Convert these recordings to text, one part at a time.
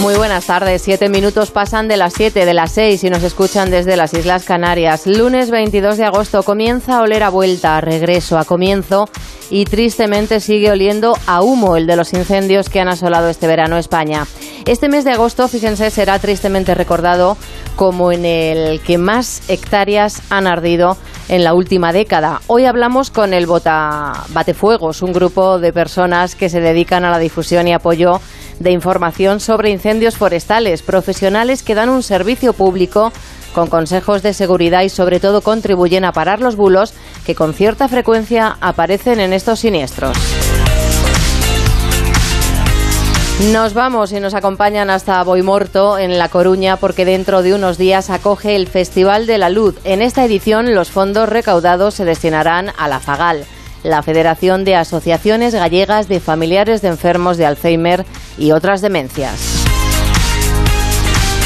Muy buenas tardes. Siete minutos pasan de las siete, de las seis y nos escuchan desde las Islas Canarias. Lunes 22 de agosto comienza a oler a vuelta, a regreso, a comienzo y tristemente sigue oliendo a humo el de los incendios que han asolado este verano España. Este mes de agosto, fíjense, será tristemente recordado como en el que más hectáreas han ardido en la última década. Hoy hablamos con el Bota Batefuegos, un grupo de personas que se dedican a la difusión y apoyo de información sobre incendios forestales, profesionales que dan un servicio público con consejos de seguridad y sobre todo contribuyen a parar los bulos que con cierta frecuencia aparecen en estos siniestros. Nos vamos y nos acompañan hasta Boimorto, en La Coruña, porque dentro de unos días acoge el Festival de la Luz. En esta edición los fondos recaudados se destinarán a la Fagal la Federación de Asociaciones Gallegas de Familiares de Enfermos de Alzheimer y otras demencias.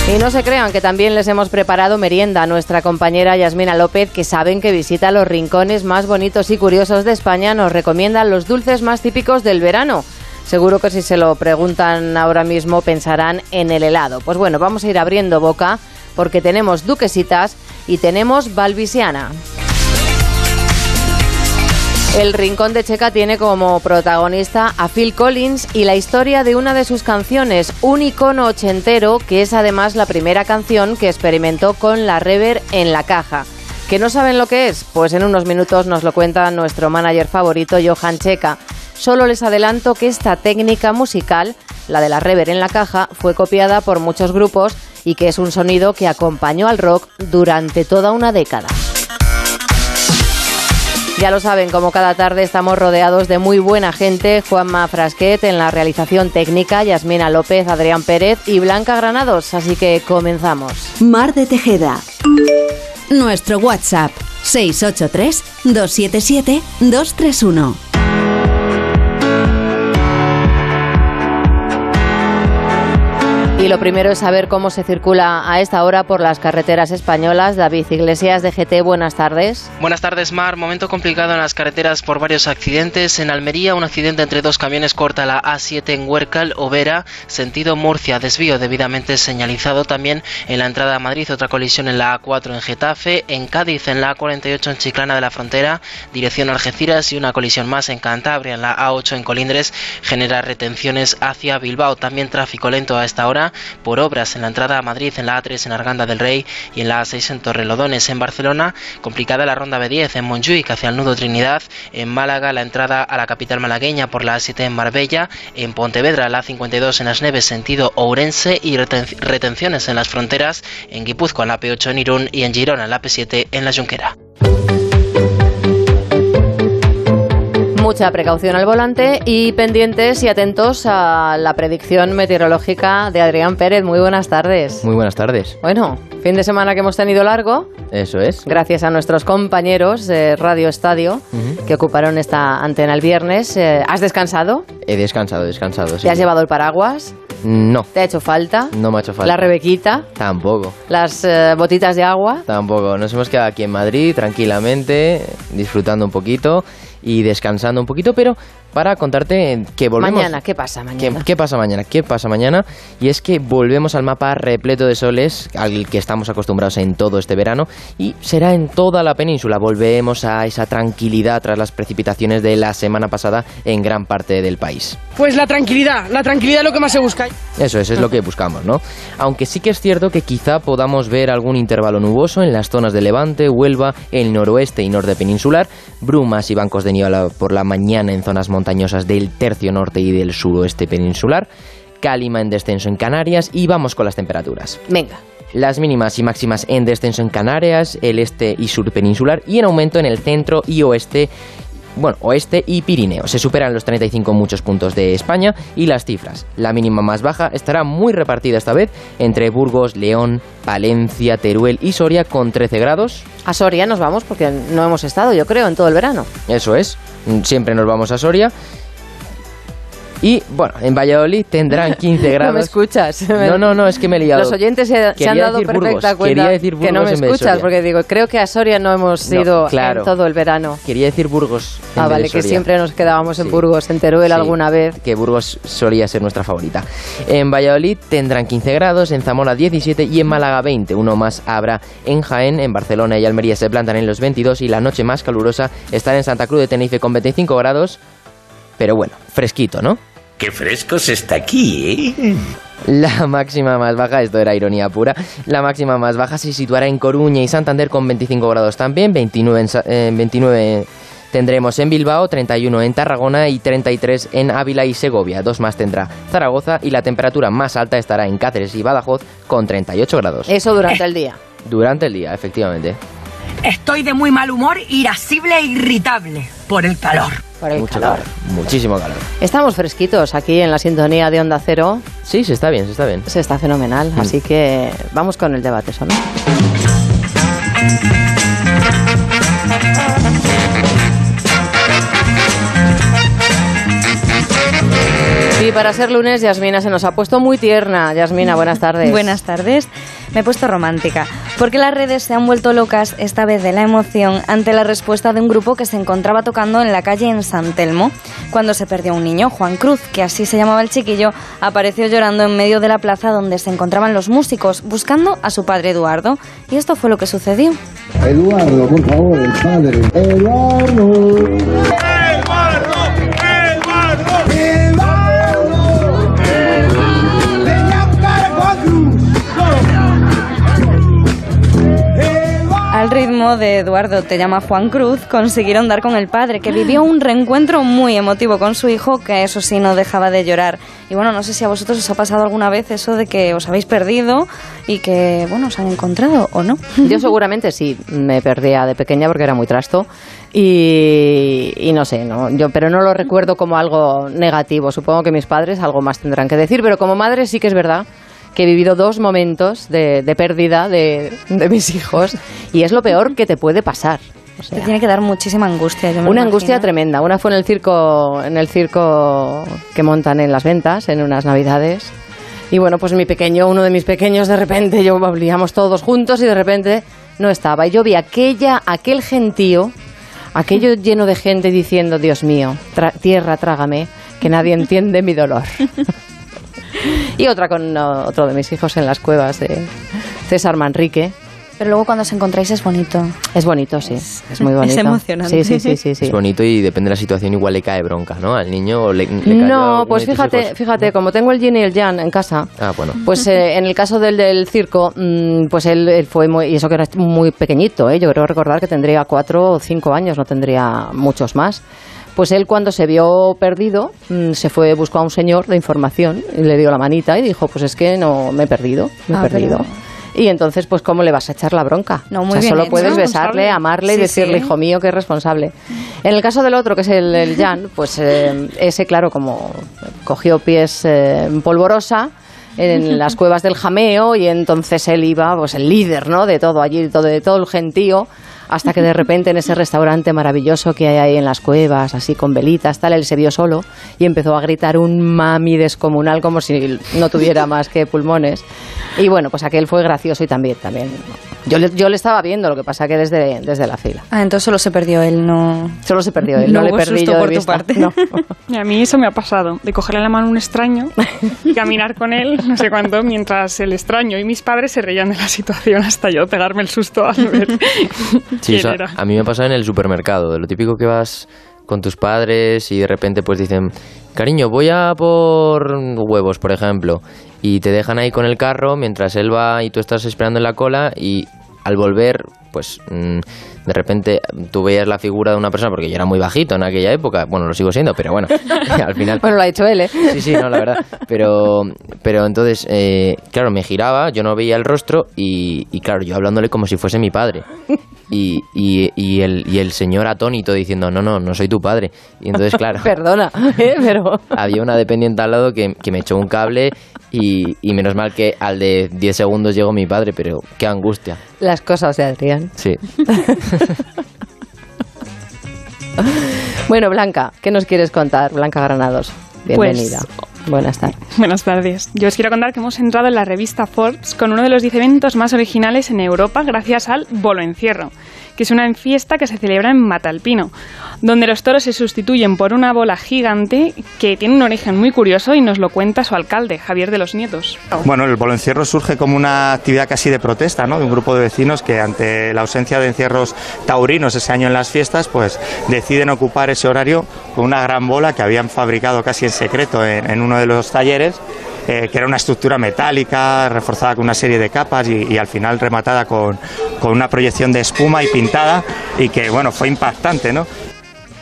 Y no se crean que también les hemos preparado merienda a nuestra compañera Yasmina López, que saben que visita los rincones más bonitos y curiosos de España, nos recomienda los dulces más típicos del verano. Seguro que si se lo preguntan ahora mismo pensarán en el helado. Pues bueno, vamos a ir abriendo boca porque tenemos duquesitas y tenemos balbisiana. El Rincón de Checa tiene como protagonista a Phil Collins y la historia de una de sus canciones, un icono ochentero que es además la primera canción que experimentó con la rever en la caja. ¿Que no saben lo que es? Pues en unos minutos nos lo cuenta nuestro manager favorito, Johan Checa. Solo les adelanto que esta técnica musical, la de la rever en la caja, fue copiada por muchos grupos y que es un sonido que acompañó al rock durante toda una década. Ya lo saben, como cada tarde estamos rodeados de muy buena gente. Juanma Frasquet en la realización técnica, Yasmina López, Adrián Pérez y Blanca Granados. Así que comenzamos. Mar de Tejeda. Nuestro WhatsApp 683 277 231. Lo primero es saber cómo se circula a esta hora por las carreteras españolas. David Iglesias de GT, buenas tardes. Buenas tardes, Mar. Momento complicado en las carreteras por varios accidentes. En Almería, un accidente entre dos camiones corta la A7 en Huércal, Overa, sentido Murcia, desvío debidamente señalizado. También en la entrada a Madrid, otra colisión en la A4 en Getafe. En Cádiz, en la A48 en Chiclana de la Frontera, dirección Algeciras y una colisión más en Cantabria, en la A8 en Colindres, genera retenciones hacia Bilbao. También tráfico lento a esta hora por obras en la entrada a Madrid, en la A3 en Arganda del Rey y en la A6 en Torrelodones. En Barcelona, complicada la ronda B10 en Montjuic hacia el nudo Trinidad. En Málaga, la entrada a la capital malagueña por la A7 en Marbella. En Pontevedra, la A52 en Las Neves, sentido Ourense y retenciones en las fronteras. En Guipúzcoa, la P8 en Irún y en Girona, la P7 en La Junquera. Mucha precaución al volante y pendientes y atentos a la predicción meteorológica de Adrián Pérez. Muy buenas tardes. Muy buenas tardes. Bueno, fin de semana que hemos tenido largo. Eso es. Gracias a nuestros compañeros de Radio Estadio que ocuparon esta antena el viernes. Eh, ¿Has descansado? He descansado, descansado. Sí. ¿Te has llevado el paraguas? No. ¿Te ha hecho falta? No me ha hecho falta. ¿La rebequita? Tampoco. ¿Las eh, botitas de agua? Tampoco. Nos hemos quedado aquí en Madrid tranquilamente, disfrutando un poquito y descansando un poquito, pero para contarte que volvemos. Mañana, ¿qué pasa mañana? ¿Qué, pasa mañana? ¿Qué pasa mañana? Y es que volvemos al mapa repleto de soles al que estamos acostumbrados en todo este verano y será en toda la península. Volvemos a esa tranquilidad tras las precipitaciones de la semana pasada en gran parte del país. Pues la tranquilidad, la tranquilidad es lo que más se busca. Eso, eso es lo que buscamos, ¿no? Aunque sí que es cierto que quizá podamos ver algún intervalo nuboso en las zonas de Levante, Huelva, el noroeste y norte peninsular, brumas y bancos de niebla por la mañana en zonas montañosas del tercio norte y del suroeste peninsular, cálima en descenso en Canarias y vamos con las temperaturas. Venga. Las mínimas y máximas en descenso en Canarias, el este y sur peninsular y en aumento en el centro y oeste bueno, oeste y Pirineo. Se superan los 35 muchos puntos de España y las cifras. La mínima más baja estará muy repartida esta vez entre Burgos, León, Valencia, Teruel y Soria con 13 grados. A Soria nos vamos porque no hemos estado, yo creo, en todo el verano. Eso es, siempre nos vamos a Soria. Y bueno, en Valladolid tendrán 15 grados. no me escuchas. No, no, no, es que me he liado. Los oyentes se, se han dado perfecta Burgos, cuenta quería decir que no me Burgos escuchas porque digo, creo que a Soria no hemos No, ido claro. en todo el verano. Quería decir Burgos. en Ah, vale, que siempre nos quedábamos en Sí. Burgos, en Teruel Sí, alguna vez. Que Burgos solía ser nuestra favorita. En Valladolid tendrán 15 grados, en Zamora 17 y en Málaga 20. Uno más habrá en Jaén, en Barcelona y Almería se plantan en los 22 y la noche más calurosa estará en Santa Cruz de Tenerife con 25 grados. Pero bueno, fresquito, ¿no? Qué fresco se está aquí, ¿eh? La máxima más baja, esto era ironía pura, la máxima más baja se situará en Coruña y Santander con 25 grados también, 29 en, Sa- eh, 29 tendremos en Bilbao, 31 en Tarragona y 33 en Ávila y Segovia. Dos más tendrá Zaragoza y la temperatura más alta estará en Cáceres y Badajoz con 38 grados. Eso durante el día. Durante el día, efectivamente. Estoy de muy mal humor, irascible e irritable por el calor. Por el Mucho calor. calor, muchísimo calor. Estamos fresquitos aquí en la sintonía de Onda Cero. Sí, se está bien, se está bien. Se está fenomenal. Mm. Así que vamos con el debate, ¿no? Y para ser lunes, Yasmina se nos ha puesto muy tierna. Yasmina, buenas tardes. Buenas tardes. Me he puesto romántica, porque las redes se han vuelto locas esta vez de la emoción ante la respuesta de un grupo que se encontraba tocando en la calle en San Telmo. Cuando se perdió un niño, Juan Cruz, que así se llamaba el chiquillo, apareció llorando en medio de la plaza donde se encontraban los músicos, buscando a su padre Eduardo. Y esto fue lo que sucedió. Eduardo, por favor, el padre. Eduardo. Al de Eduardo te llama Juan Cruz, consiguieron dar con el padre, que vivió un reencuentro muy emotivo con su hijo, que eso sí no dejaba de llorar. Y bueno, no sé si a vosotros os ha pasado alguna vez eso de que os habéis perdido y que, bueno, os han encontrado o no. Yo seguramente sí me perdía de pequeña porque era muy trasto y, y no sé, no, yo pero no lo recuerdo como algo negativo. Supongo que mis padres algo más tendrán que decir, pero como madre sí que es verdad que he vivido dos momentos de, de pérdida de, de mis hijos y es lo peor que te puede pasar. O sea, Te tiene que dar muchísima angustia. yo me una angustia imagino. tremenda. Una fue en el circo, en el circo que montan en las ventas, en unas navidades. Y bueno, pues mi pequeño, uno de mis pequeños, de repente, yo volvíamos todos juntos y de repente no estaba. Y yo vi aquella, aquel gentío, aquello lleno de gente diciendo, Dios mío, tra- tierra, trágame, que nadie entiende mi dolor. y otra con otro de mis hijos en las cuevas de César Manrique. Pero luego cuando os encontráis es bonito. Es bonito, sí. Es, muy bonito. es emocionante. Sí, sí, sí, sí. sí. Es bonito y depende de la situación, igual le cae bronca, ¿no? Al niño o le, le cayó No, pues fíjate, fíjate, como tengo el yin y el yang en casa, Ah, bueno. pues eh, en el caso del del circo, mm, pues él, él fue muy, y eso que era muy pequeñito, ¿eh? yo creo recordar que tendría cuatro o cinco años, no tendría muchos más. Pues él cuando se vio perdido, mm, se fue, buscó a un señor de información, y le dio la manita y dijo, pues es que no, me he perdido, me he Ah, perdido. pero- Y entonces, pues, ¿cómo le vas a echar la bronca? No, O muy sea, bien solo hecho. puedes besarle, amarle y decirle, sí. hijo mío, que es responsable. En el caso del otro, que es el, el Jan, pues eh, ese, claro, como cogió pies eh, en polvorosa en las cuevas del jameo y entonces él iba, pues el líder, ¿no? De todo allí, todo, de todo el gentío, hasta que de repente en ese restaurante maravilloso que hay ahí en las cuevas, así con velitas, tal, él se vio solo y empezó a gritar un mami descomunal como si no tuviera más que pulmones. Y bueno, pues aquel fue gracioso y también, también. Yo le, yo le estaba viendo, lo que pasa que desde, desde la fila. Ah, entonces solo se perdió él, no... Solo se perdió él, no, No le perdí yo de por tu vista. parte. No. Y a mí eso me ha pasado, de cogerle la mano a un extraño y caminar con él, no sé cuánto, mientras el extraño y mis padres se reían de la situación hasta yo pegarme el susto al ver Sí, quién eso era. a mí me ha pasado en el supermercado, de lo típico que vas con tus padres y de repente pues dicen, cariño, voy a por huevos, por ejemplo, y te dejan ahí con el carro mientras él va y tú estás esperando en la cola y al volver, pues mm, de repente tú veías la figura de una persona, porque yo era muy bajito en aquella época, bueno, lo sigo siendo, pero bueno, al final... Bueno, lo ha dicho él, ¿eh? Sí, sí, no, la verdad. Pero, pero entonces, eh, claro, me giraba, yo no veía el rostro y, y claro, yo hablándole como si fuese mi padre. Y, y, y el, y el señor atónito diciendo, no, no, no soy tu padre. Y entonces, claro, Perdona, ¿eh? pero... había una dependiente al lado que, que me echó un cable y, y menos mal que al de 10 segundos llegó mi padre, pero qué angustia. Las cosas de Adrián. Sí. Bueno, Blanca, ¿qué nos quieres contar? Blanca Granados, bienvenida. Buenas tardes. Buenas tardes. Yo os quiero contar que hemos entrado en la revista Forbes con uno de los 10 eventos más originales en Europa gracias al Bolo Encierro, que es una fiesta que se celebra en Matalpino, donde los toros se sustituyen por una bola gigante que tiene un origen muy curioso y nos lo cuenta su alcalde, Javier de los Nietos. Bueno, el bolo encierro surge como una actividad casi de protesta, ¿no? De un grupo de vecinos que ante la ausencia de encierros taurinos ese año en las fiestas, pues deciden ocupar ese horario con una gran bola que habían fabricado casi en secreto en, en uno de los talleres. eh, que era una estructura metálica reforzada con una serie de capas y, y al final rematada con, con una proyección de espuma y pintada y que bueno fue impactante no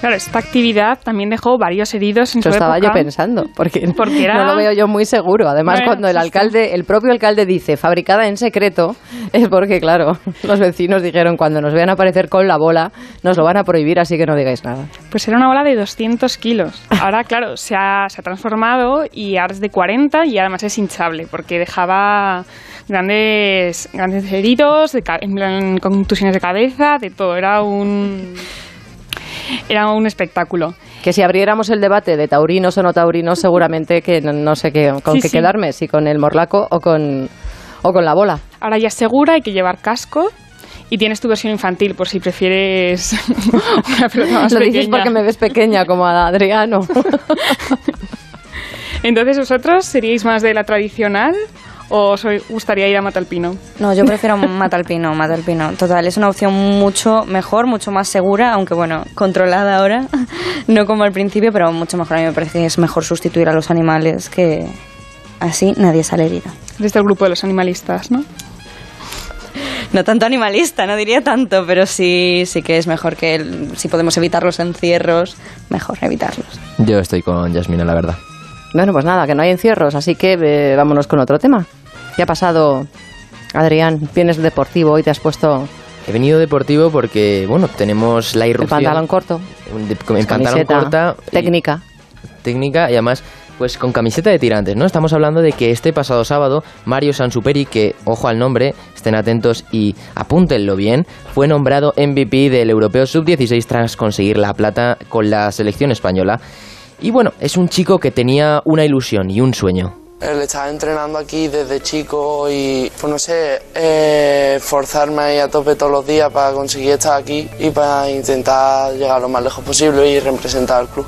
Claro, esta actividad también dejó varios heridos en Eso su estaba época. yo pensando, porque, Porque era- no lo veo yo muy seguro. Además, No, cuando el alcalde, el propio alcalde dice fabricada en secreto, es porque, claro, los vecinos dijeron cuando nos vean aparecer con la bola, nos lo van a prohibir, así que no digáis nada. Pues era una bola de 200 kilos. Ahora, claro, se ha, se ha transformado y ahora es de 40 y además es hinchable porque dejaba grandes, grandes heridos, de en plan, contusiones de cabeza, de todo. Era un, era un espectáculo. Que si abriéramos el debate de taurinos o no taurinos, seguramente que no, no sé qué, con Sí, qué sí. quedarme, si con el morlaco o con, o con la bola. Ahora ya es segura, hay que llevar casco y tienes tu versión infantil por si prefieres una pelota más Lo dices porque me ves pequeña como a Adriano. Entonces, ¿vosotros seríais más de la tradicional o os gustaría ir a Matalpino? No, yo prefiero Matalpino, Matalpino. Total, es una opción mucho mejor, mucho más segura, aunque bueno, controlada ahora, no como al principio, pero mucho mejor. A mí me parece que es mejor sustituir a los animales que así nadie sale herido. Desde el grupo de los animalistas, ¿no? No tanto animalista, no diría tanto, pero sí, sí que es mejor que el- si podemos evitar los encierros, mejor evitarlos. Yo estoy con Yasmina, la verdad. Bueno, pues nada, que no hay encierros, así que eh, vámonos con otro tema. ¿Qué ha pasado, Adrián? Vienes deportivo y te has puesto He venido deportivo porque, bueno, tenemos la el irrupción... pantalón corto, de- en pantalón corta. y- técnica. técnica y además pues con camiseta de tirantes, ¿no? Estamos hablando de que este pasado sábado Mario Sansuperi, que ojo al nombre, estén atentos y apúntenlo bien, fue nombrado MVP del Europeo Sub-16 tras conseguir la plata con la selección española. Y bueno, es un chico que tenía una ilusión y un sueño. El estar entrenando aquí desde chico y, pues no sé, eh, forzarme ahí a tope todos los días para conseguir estar aquí y para intentar llegar lo más lejos posible y representar al club.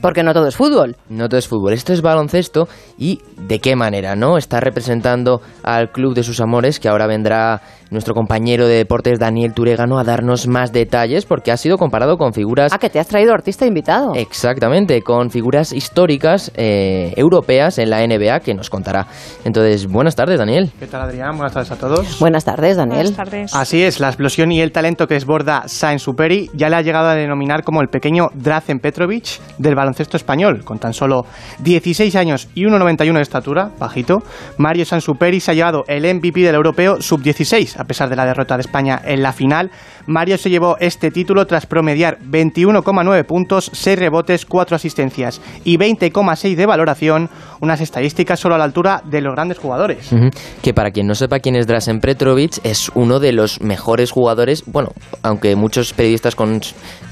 Porque no todo es fútbol. No todo es fútbol, esto es baloncesto y de qué manera, ¿no? Está representando al club de sus amores, que ahora vendrá nuestro compañero de deportes Daniel Turegano a darnos más detalles porque ha sido comparado con figuras... Ah, que te has traído artista invitado. Exactamente, con figuras históricas eh, europeas en la NBA que nos contará. Entonces, buenas tardes, Daniel. ¿Qué tal, Adrián? Buenas tardes a todos. Buenas tardes, Daniel. Buenas tardes. Así es, la explosión y el talento que desborda Sainz Superi ya le ha llegado a denominar como el pequeño Drazen Petrovic del baloncesto español. Con tan solo 16 años y 1,91 de estatura, bajito, Mario Sainz Superi se ha llevado el MVP del europeo sub-16. A pesar de la derrota de España en la final, Mario se llevó este título tras promediar 21,9 puntos, 6 rebotes, 4 asistencias y 20,6 de valoración, unas estadísticas solo a la altura de los grandes jugadores. Que para quien no sepa quién es Drasen Petrovic, es uno de los mejores jugadores, bueno, aunque muchos periodistas con-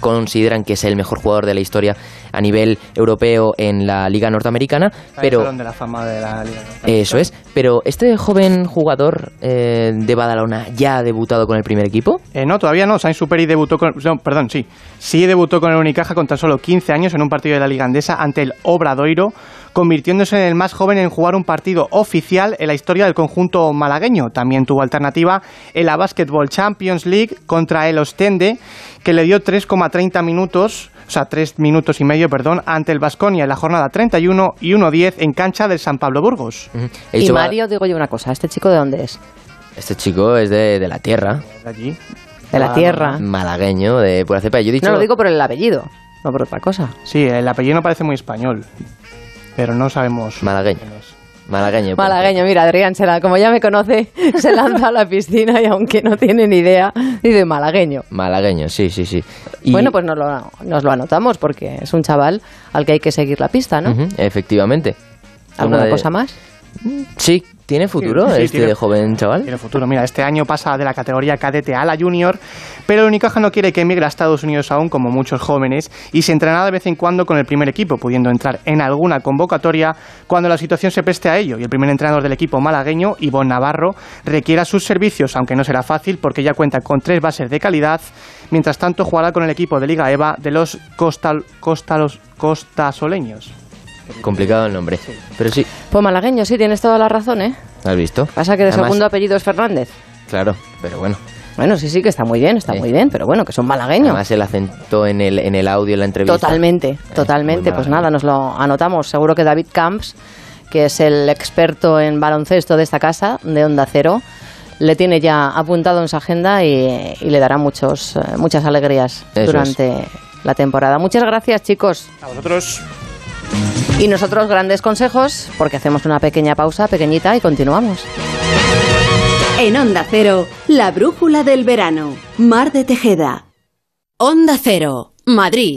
consideran que es el mejor jugador de la historia a nivel europeo en la Liga Norteamericana, pero... De la fama de la Liga. Eso es, pero este joven jugador eh, de Badalona ya ha debutado con el primer equipo. Eh, no, todavía no. Sainz Superi debutó con. No, perdón, sí. Sí debutó con el Unicaja con tan solo 15 años en un partido de la Liga Andesa ante el Obradoiro, convirtiéndose en el más joven en jugar un partido oficial en la historia del conjunto malagueño. También tuvo alternativa en la Basketball Champions League contra el Ostende, que le dio 3,30 minutos. O sea, 3 minutos y medio, perdón, ante el Vasconia en la jornada 31 y 1-10 en cancha del San Pablo Burgos. Y Mario, digo yo una cosa, ¿este chico de dónde es? Este chico es de, de la tierra, De allí. De la Ah, tierra. malagueño, de pura cepa. Yo he dicho... No lo digo por el apellido, no por otra cosa. Sí, el apellido no parece muy español, pero no sabemos. Malagueño. Malagueño. Malagueño, mira, Adrián, se la- como ya me conoce, se lanza a la piscina y aunque no tiene ni idea, Dice malagueño. Malagueño, sí, sí, sí. Y- Bueno, pues nos lo, nos lo anotamos porque es un chaval al que hay que seguir la pista, ¿no? Efectivamente. ¿Alguna de- cosa más? Sí, ¿tiene futuro Sí, este tiene- joven chaval? Tiene futuro. Mira, este año pasa de la categoría cadete a la junior, pero el Unicaja no quiere que emigre a Estados Unidos aún, como muchos jóvenes, y se entrenará de vez en cuando con el primer equipo, pudiendo entrar en alguna convocatoria cuando la situación se preste a ello. Y el primer entrenador del equipo malagueño, Ivonne Navarro, requiera sus servicios, aunque no será fácil porque ya cuenta con tres bases de calidad. Mientras tanto, jugará con el equipo de Liga EVA de los costal, costalos, costasoleños. Complicado el nombre. Pero sí, Pues malagueño, sí, tienes toda la razón, ¿eh? ¿has visto? Pasa que de Además- segundo apellido es Fernández. Claro, pero bueno. Bueno, sí, sí, que está muy bien, está muy bien, pero bueno, que son malagueños. Además el acento en el, en el audio, en la entrevista. Totalmente, totalmente. Pues nada, nos lo anotamos. Seguro que David Camps, que es el experto en baloncesto de esta casa, de Onda Cero, le tiene ya apuntado en su agenda y, y le dará muchos, eh, muchas alegrías Eso durante la temporada. Muchas gracias, chicos. A vosotros. Y nosotros grandes consejos, porque hacemos una pequeña pausa, pequeñita, y continuamos. En Onda Cero, la brújula del verano. Mar de Tejeda. Onda Cero, Madrid.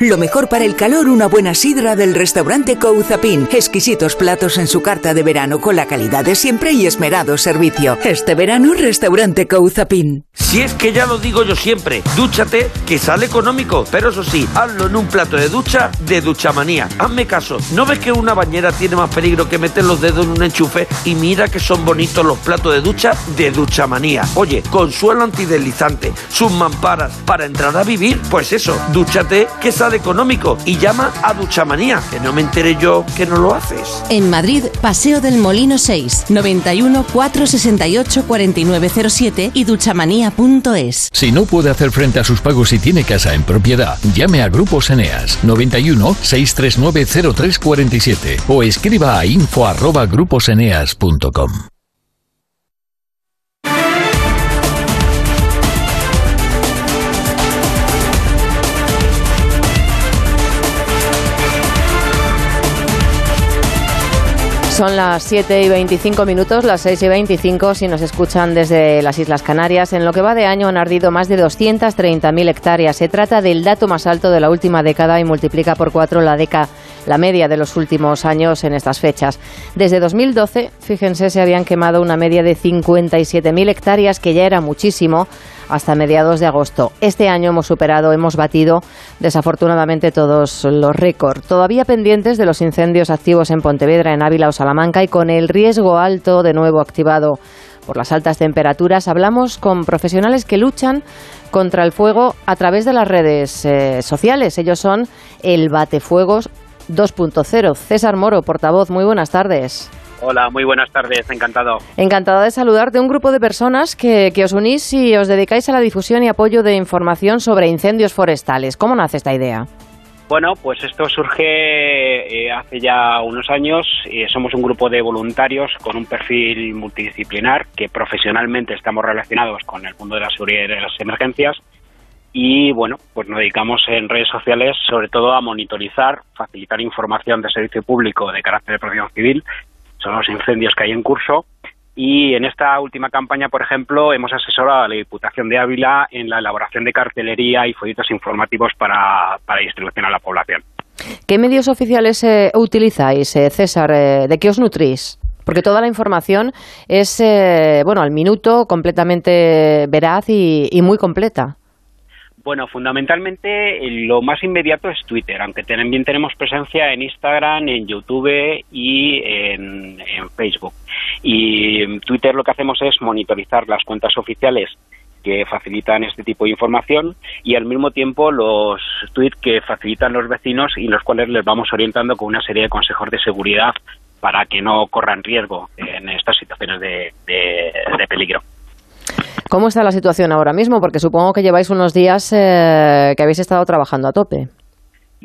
Lo mejor para el calor, una buena sidra del restaurante Couzapin. Exquisitos platos en su carta de verano con la calidad de siempre y esmerado servicio. Este verano, restaurante Couzapin. Si es que ya lo digo yo siempre, dúchate que sale económico, pero eso sí, hazlo en un plato de ducha de Duchamanía. Hazme caso, ¿no ves que una bañera tiene más peligro que meter los dedos en un enchufe? Y mira que son bonitos los platos de ducha de Duchamanía. Oye, con suelo antideslizante, sus mamparas para entrar a vivir, pues eso, dúchate que sale económico y llama a Duchamanía, que no me enteré yo que no lo haces. En Madrid, Paseo del Molino 6, 91 468 4907 y duchamanía.es. Si no puede hacer frente a sus pagos y tiene casa en propiedad, llame a Grupos Eneas 91 639 0347 o escriba a info arroba gruposeneas.com. Son las 7 y 25 minutos, las 6 y 25 si nos escuchan desde las Islas Canarias. En lo que va de año han ardido más de 230.000 hectáreas. Se trata del dato más alto de la última década y multiplica por cuatro la, deca, la media de los últimos años en estas fechas. Desde 2012, fíjense, se habían quemado una media de 57.000 hectáreas, que ya era muchísimo, hasta mediados de agosto. Este año hemos superado, hemos batido desafortunadamente todos los récords. Todavía pendientes de los incendios activos en Pontevedra, en Ávila o Salamanca y con el riesgo alto de nuevo activado por las altas temperaturas, hablamos con profesionales que luchan contra el fuego a través de las redes eh, sociales. Ellos son el Batefuegos 2.0. César Moro, portavoz, muy buenas tardes. Hola, muy buenas tardes, encantado. Encantada de saludarte. Un grupo de personas que, que, os unís y os dedicáis a la difusión y apoyo de información sobre incendios forestales. ¿Cómo nace esta idea? Bueno, pues esto surge eh, hace ya unos años. Eh, somos un grupo de voluntarios con un perfil multidisciplinar que profesionalmente estamos relacionados con el mundo de la seguridad y de las emergencias. Y bueno, pues nos dedicamos en redes sociales sobre todo a monitorizar, facilitar información de servicio público de carácter de protección civil son los incendios que hay en curso. Y en esta última campaña, por ejemplo, hemos asesorado a la Diputación de Ávila en la elaboración de cartelería y folletos informativos para, para distribución a la población. ¿Qué medios oficiales eh, utilizáis, eh, César? Eh, ¿De qué os nutrís? Porque toda la información es, bueno, al minuto, completamente veraz y, muy completa. Bueno, fundamentalmente lo más inmediato es Twitter, aunque también tenemos presencia en Instagram, en YouTube y en, Facebook. Y en Twitter lo que hacemos es monitorizar las cuentas oficiales que facilitan este tipo de información y al mismo tiempo los tweets que facilitan los vecinos y los cuales les vamos orientando con una serie de consejos de seguridad para que no corran riesgo en estas situaciones de, peligro. ¿Cómo está la situación ahora mismo? Porque supongo que lleváis unos días eh, que habéis estado trabajando a tope.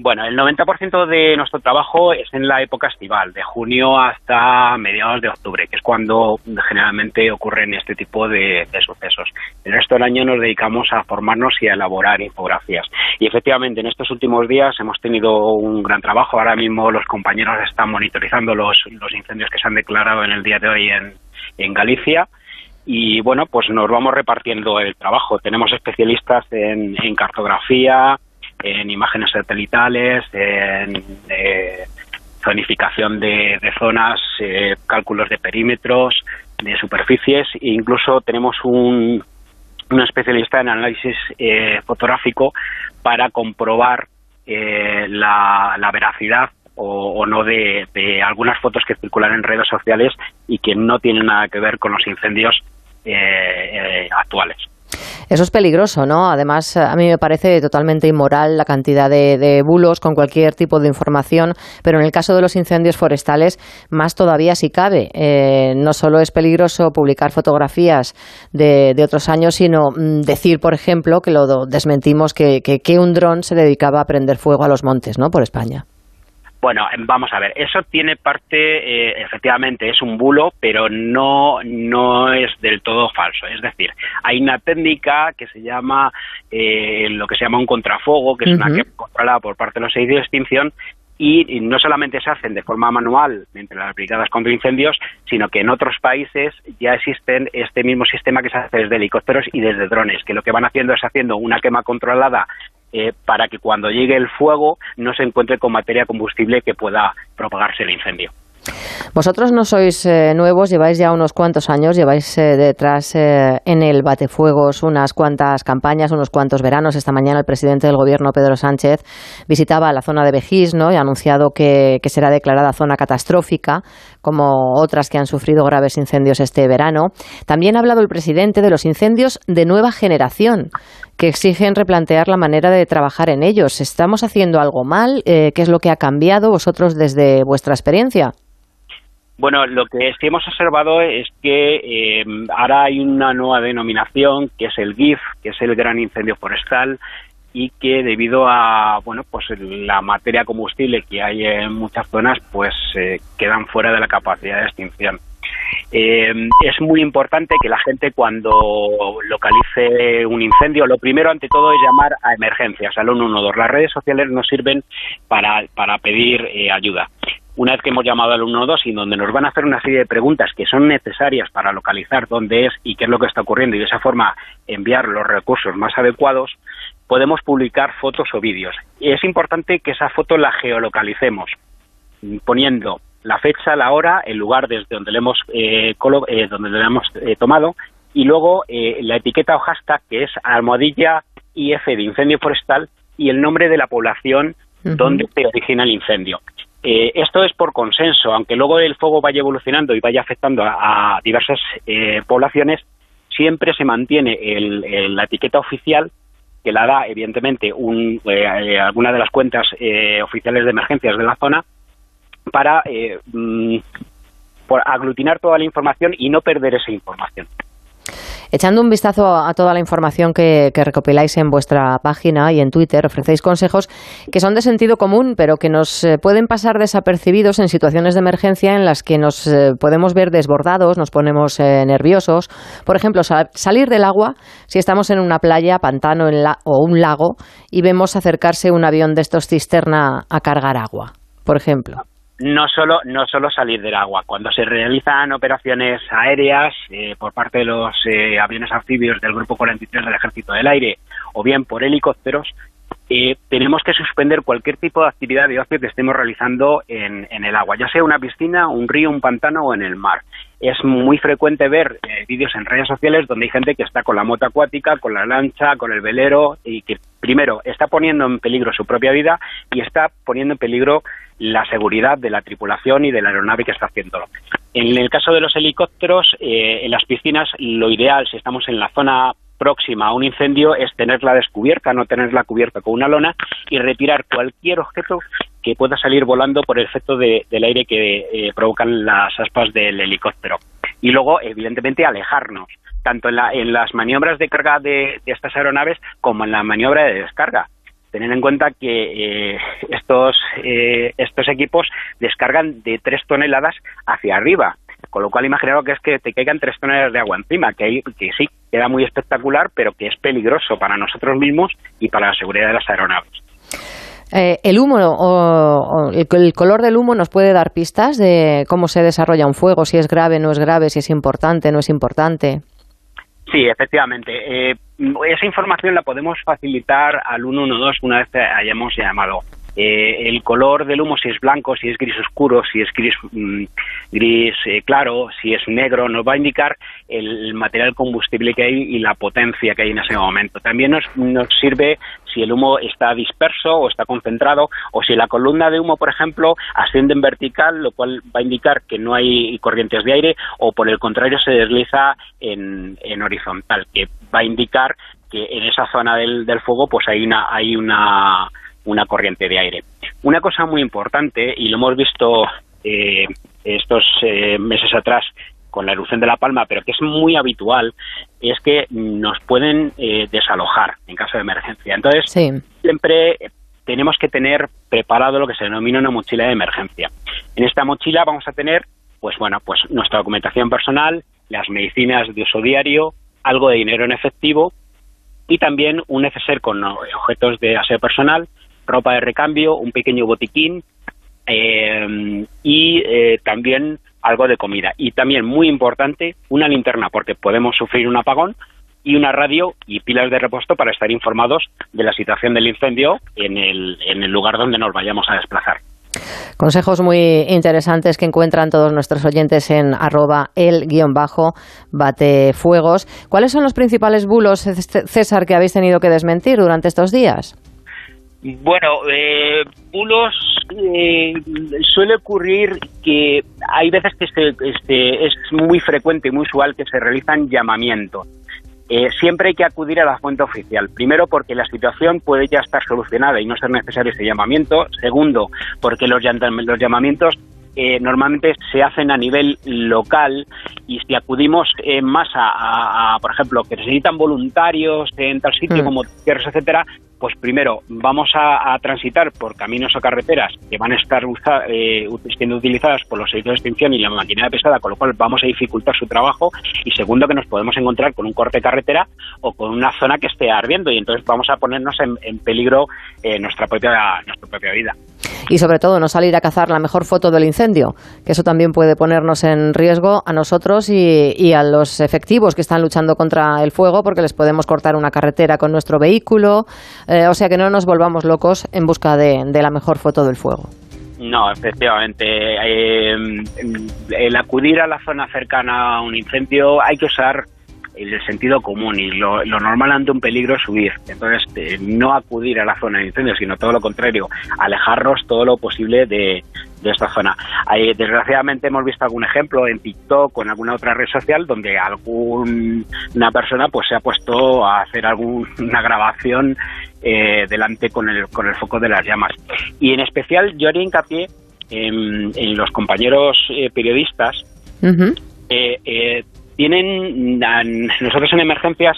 Bueno, el 90% de nuestro trabajo es en la época estival, de junio hasta mediados de octubre, que es cuando generalmente ocurren este tipo de, sucesos. El resto del año nos dedicamos a formarnos y a elaborar infografías. Y efectivamente, en estos últimos días hemos tenido un gran trabajo. Ahora mismo los compañeros están monitorizando los, incendios que se han declarado en el día de hoy en, en Galicia y bueno, pues nos vamos repartiendo el trabajo. Tenemos especialistas en, en cartografía, en imágenes satelitales, en eh, zonificación de, zonas, eh, cálculos de perímetros, de superficies e incluso tenemos un, un especialista en análisis eh, fotográfico para comprobar la, la, veracidad o, no de, de, algunas fotos que circulan en redes sociales y que no tienen nada que ver con los incendios actuales. Eso es peligroso, ¿no? Además, a mí me parece totalmente inmoral la cantidad de, bulos con cualquier tipo de información, pero en el caso de los incendios forestales, más todavía si cabe. Eh, no solo es peligroso publicar fotografías de, otros años, sino mm, decir, por ejemplo, que lo desmentimos que, que un dron se dedicaba a prender fuego a los montes, ¿no? Por España. Bueno, em, vamos a ver, eso tiene parte, eh, efectivamente, es un bulo, pero no, no es del todo falso. Es decir, hay una técnica que se llama, eh, lo que se llama un contrafuego, que es una que controlada por parte de los servicios de extinción, y, no solamente se hacen de forma manual entre las brigadas contra incendios, sino que en otros países ya existen este mismo sistema que se hace desde helicópteros y desde drones, que lo que van haciendo es haciendo una quema controlada eh, para que cuando llegue el fuego no se encuentre con materia combustible que pueda propagarse el incendio. Vosotros no sois eh, nuevos, lleváis ya unos cuantos años, lleváis eh, detrás en el batefuegos unas cuantas campañas, unos cuantos veranos. Esta mañana el presidente del gobierno, Pedro Sánchez, visitaba la zona de Vejís ¿no? y ha anunciado que, que, será declarada zona catastrófica, como otras que han sufrido graves incendios este verano. También ha hablado el presidente de los incendios de nueva generación que exigen replantear la manera de trabajar en ellos. ¿Estamos haciendo algo mal? Eh, ¿Qué es lo que ha cambiado vosotros desde vuestra experiencia? Bueno, lo que sí hemos observado es que eh, ahora hay una nueva denominación que es el GIF, que es el Gran Incendio Forestal, y que debido a bueno pues la materia combustible que hay en muchas zonas pues eh, quedan fuera de la capacidad de extinción. Eh, es muy importante que la gente cuando localice un incendio, lo primero ante todo es llamar a emergencias, al 112. Las redes sociales nos sirven para, para pedir eh, ayuda. Una vez que hemos llamado al 112 y donde nos van a hacer una serie de preguntas que son necesarias para localizar dónde es y qué es lo que está ocurriendo y de esa forma enviar los recursos más adecuados, podemos publicar fotos o vídeos. Es importante que esa foto la geolocalicemos poniendo la fecha, la hora, el lugar desde donde le hemos, eh, eh, donde le hemos eh, tomado y luego la etiqueta o hashtag que es almohadilla IF de incendio forestal y el nombre de la población donde se origina el incendio. esto es por consenso, aunque luego el fuego vaya evolucionando y vaya afectando a, diversas poblaciones, siempre se mantiene la etiqueta oficial que la da, evidentemente, un, alguna de las cuentas oficiales de emergencias de la zona para eh, mm, aglutinar toda la información y no perder esa información. Echando un vistazo a toda la información que, recopiláis en vuestra página y en Twitter, ofrecéis consejos que son de sentido común, pero que nos eh, pueden pasar desapercibidos en situaciones de emergencia en las que nos eh, podemos ver desbordados, nos ponemos nerviosos. Por ejemplo, salir del agua si estamos en una playa, pantano o un lago y vemos acercarse un avión de estos cisterna a cargar agua, por ejemplo no solo, no solo salir del agua. Cuando se realizan operaciones aéreas eh, por parte de los eh, aviones anfibios del Grupo 43 del Ejército del Aire o bien por helicópteros, eh, tenemos que suspender cualquier tipo de actividad de ocio que estemos realizando en, el agua, ya sea una piscina, un río, un pantano o en el mar. Es muy frecuente ver eh, vídeos en redes sociales donde hay gente que está con la moto acuática, con la lancha, con el velero y que primero está poniendo en peligro su propia vida y está poniendo en peligro la seguridad de la tripulación y de la aeronave que está haciéndolo. En el caso de los helicópteros, eh, en las piscinas, lo ideal, si estamos en la zona próxima a un incendio es tenerla descubierta, no tenerla cubierta con una lona y retirar cualquier objeto que pueda salir volando por el efecto del aire que eh, provocan las aspas del helicóptero. Y luego, evidentemente, alejarnos, tanto en, en las maniobras de carga de, estas aeronaves como en la maniobra de descarga. Tener en cuenta que eh, estos, eh, estos equipos descargan de tres toneladas hacia arriba con lo cual, imaginaros que es que te caigan tres toneladas de agua encima, que, que sí, queda muy espectacular, pero que es peligroso para nosotros mismos y para la seguridad de las aeronaves. Eh, el humo o, el, color del humo nos puede dar pistas de cómo se desarrolla un fuego, si es grave, no es grave, si es importante, no es importante. Sí, efectivamente. Eh, esa información la podemos facilitar al 112 una vez hayamos llamado. Eh, el color del humo, si es blanco, si es gris oscuro, si es gris, mm, gris eh, claro, si es negro, nos va a indicar el, material combustible que hay y la potencia que hay en ese momento. También nos, nos sirve si el humo está disperso o está concentrado o si la columna de humo, por ejemplo, asciende en vertical, lo cual va a indicar que no hay corrientes de aire o por el contrario se desliza en, en horizontal, que va a indicar que en esa zona del, del fuego pues hay una, hay una una corriente de aire. Una cosa muy importante, y lo hemos visto eh, estos eh, meses atrás con la erupción de La Palma, pero que es muy habitual, es que nos pueden eh, desalojar en caso de emergencia. Entonces, siempre tenemos que tener preparado lo que se denomina una mochila de emergencia. En esta mochila vamos a tener, pues bueno, pues nuestra documentación personal, las medicinas de uso diario, algo de dinero en efectivo y también un neceser con objetos de aseo personal, ropa de recambio, un pequeño botiquín eh, y eh, también algo de comida. Y también, muy importante, una linterna, porque podemos sufrir un apagón y una radio y pilas de repuesto para estar informados de la situación del incendio en el, lugar donde nos vayamos a desplazar. Consejos muy interesantes que encuentran todos nuestros oyentes en arroba el guion bajo batefuegos. ¿Cuáles son los principales bulos, César, que habéis tenido que desmentir durante estos días? Bueno, eh, eh, suele ocurrir que hay veces que este, es muy frecuente y muy usual que se realizan llamamientos. Eh, siempre hay que acudir a la fuente oficial. Primero, porque la situación puede ya estar solucionada y no ser necesario ese llamamiento. Segundo, porque los, los llamamientos eh, normalmente se hacen a nivel local y si acudimos en masa a, por ejemplo, que necesitan voluntarios en tal sitio mm. como tierras, etcétera, pues primero vamos a, transitar por caminos o carreteras que van a estar eh, siendo utilizadas por los servicios de extinción y la maquinaria pesada, con lo cual vamos a dificultar su trabajo. Y segundo, que nos podemos encontrar con un corte de carretera o con una zona que esté ardiendo y entonces vamos a ponernos en, peligro eh, nuestra, propia, nuestra propia vida. Y sobre todo, no salir a cazar la mejor foto del incendio, que eso también puede ponernos en riesgo a nosotros y, a los efectivos que están luchando contra el fuego, porque les podemos cortar una carretera con nuestro vehículo. Eh, o sea que no nos volvamos locos en busca de, la mejor foto del fuego. No, efectivamente. Eh, el acudir a la zona cercana a un incendio hay que usar el sentido común y lo, normal ante un peligro es huir. Entonces, eh, no acudir a la zona de incendio, sino todo lo contrario, alejarnos todo lo posible de, esta zona. desgraciadamente hemos visto algún ejemplo en TikTok o en alguna otra red social donde alguna persona pues se ha puesto a hacer alguna grabación eh, delante con el, con el foco de las llamas. Y en especial yo haría hincapié en, los compañeros eh, periodistas tienen, nosotros en emergencias